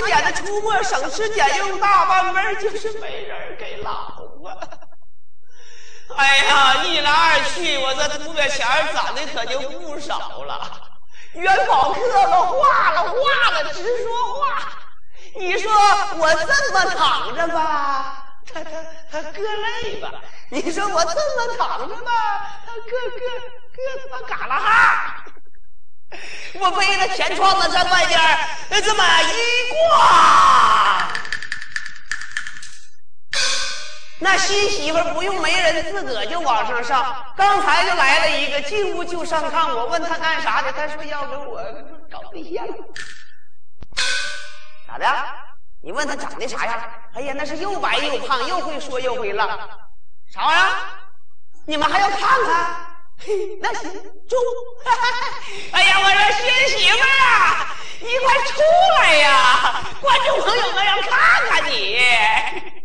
传的出没省吃俭用，大半辈就是没人给捞啊！哎呀，一来二去，我这图别钱攒的可就不少了。元宝课了，化了，化了，直说话。你说我这么躺着吧，他他他硌累吧？你说我这么躺着吧，他硌硌硌他妈嘎啦哈。我背着钱窗子在外边这么一挂，那新媳妇不用媒人，自个就往上上。刚才就来了一个，进屋就上炕。我问他干啥的，他说要给我搞对象。咋的？你问他长得啥样？哎呀，那是又白又胖，又会说又会浪。啥玩意儿？你们还要看看？那行，中。哎呀，我说新媳妇啊，你快出来呀！观众朋友们要看看你。哎，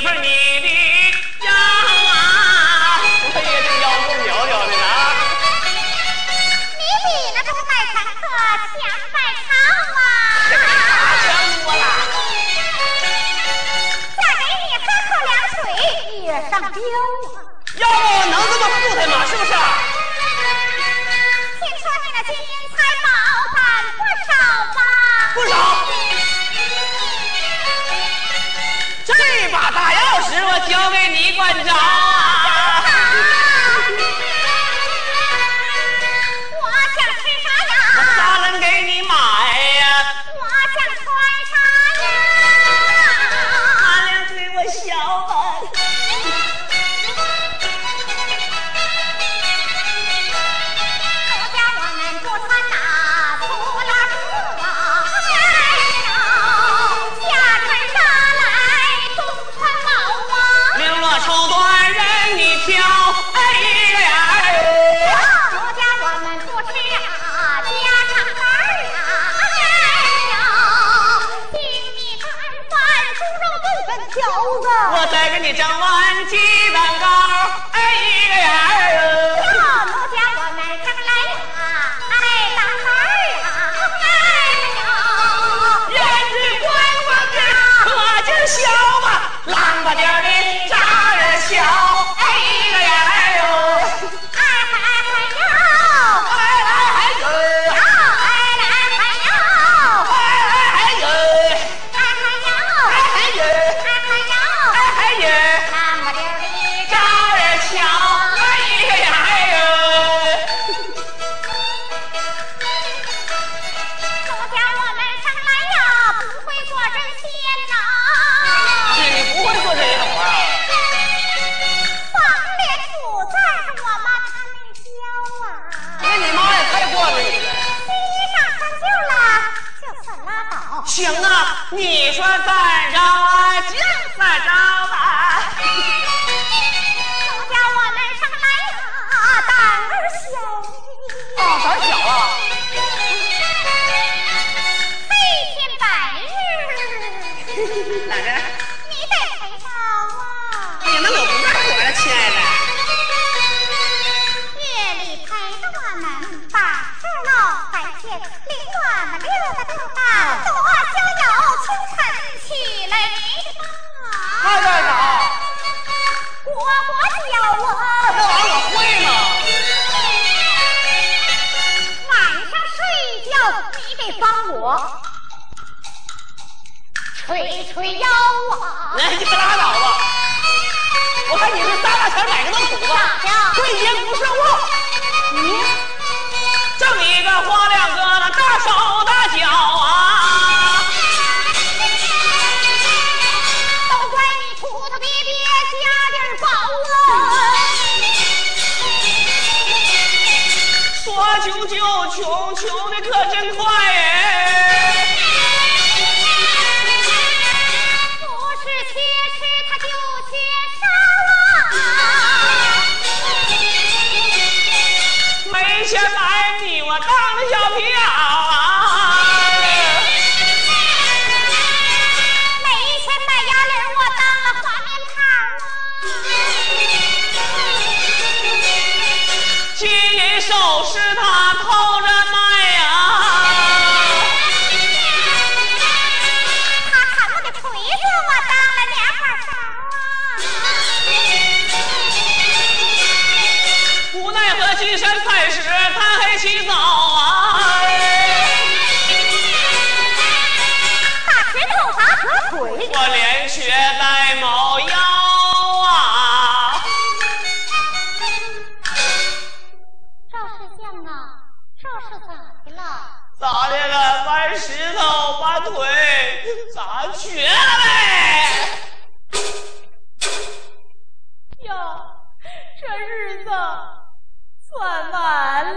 一份你的。我交给你馆长。再高啊，再高。绝了呗。呀，这日子算完了。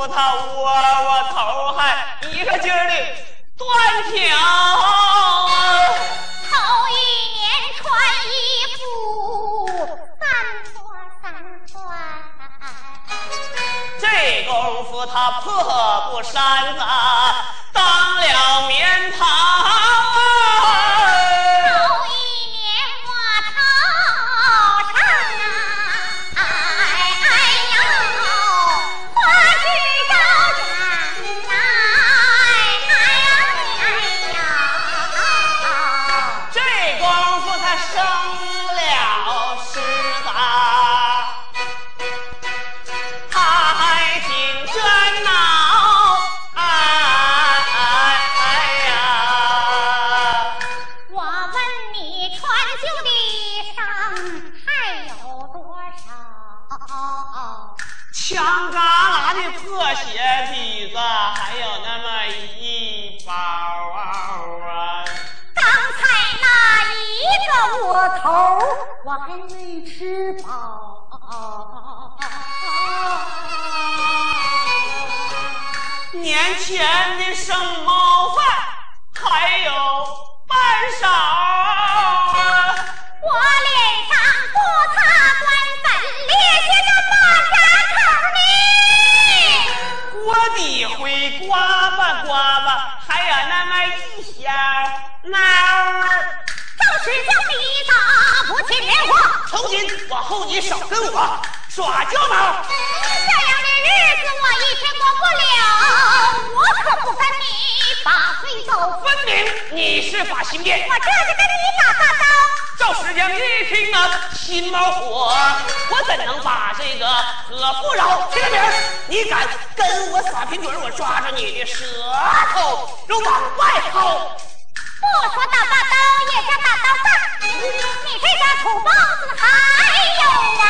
我头啊，我头还一个劲儿的断条。年前的生猫饭还有半勺。我脸上不擦官粉，脸下个抹啥头呢？锅底灰刮吧刮吧，还有那么一些猫儿。正是叫你打不起莲花，从今往后你少跟我耍娇猫。这样的日子。心变。我这就跟你打大刀。赵师娘一听啊，心冒火，我怎能把这个何不饶？听着明儿，你敢跟我耍贫嘴，我抓着你的舌头就往外薅。不说打大刀，也叫打刀子。你这个土包子还有啊，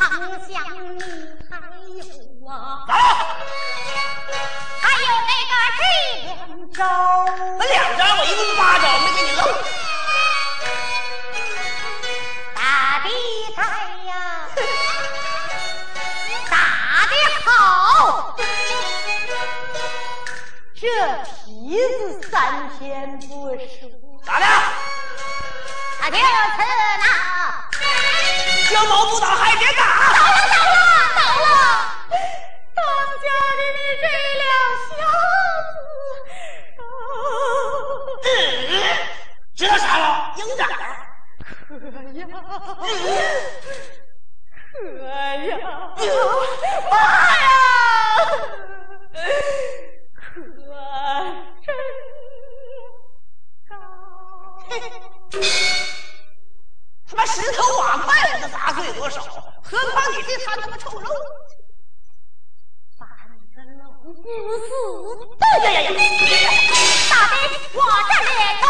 那曾想你还有啊，走，还有那个这两招。那两招我一共八招，没给你漏。打的在呀，打的好。这皮子三天不熟，咋的？他就是那交毛不倒还别倒。了倒了倒了！当家的你这两小子，嗯，知道啥了？可呀，可呀，妈妈石头瓦块我都砸碎多少，何况你这摊他妈臭肉。把你个老不死！哎呀呀呀！打的我这脸呢，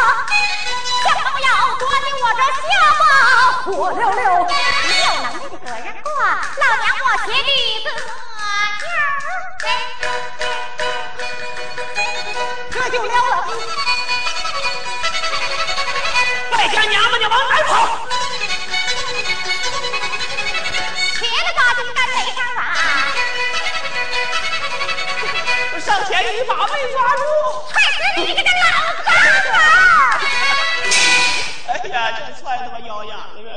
想不要夺的我这下巴火溜溜。你有能耐的个人过，老娘我鞋底子这就撩了。败家娘们，你往哪跑？把没抓住。踹死你这个老杂种！哎呀，这踹他妈腰痒了！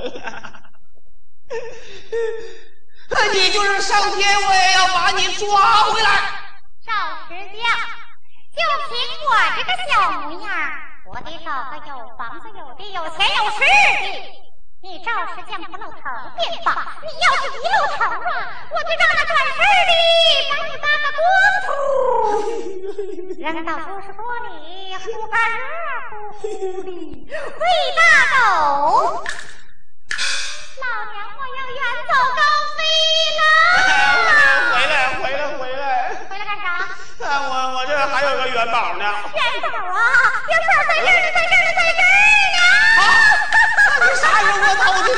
你就是上天，我也要把你抓回来。赵石匠，就凭我这个小模样，我得找个有房子、有地、有钱、有势的。你赵石匠不露头便罢，你要是一露头儿啊，我就让那管事儿的把你扒个光秃，扔到都市锅里，呼干热乎乎的，喂大狗。老娘我要远走高飞了！回来，回来，回来！回来干啥？我我这还有个元宝呢。元宝啊，元宝在这儿呢，在这儿呢，在这儿我咋不知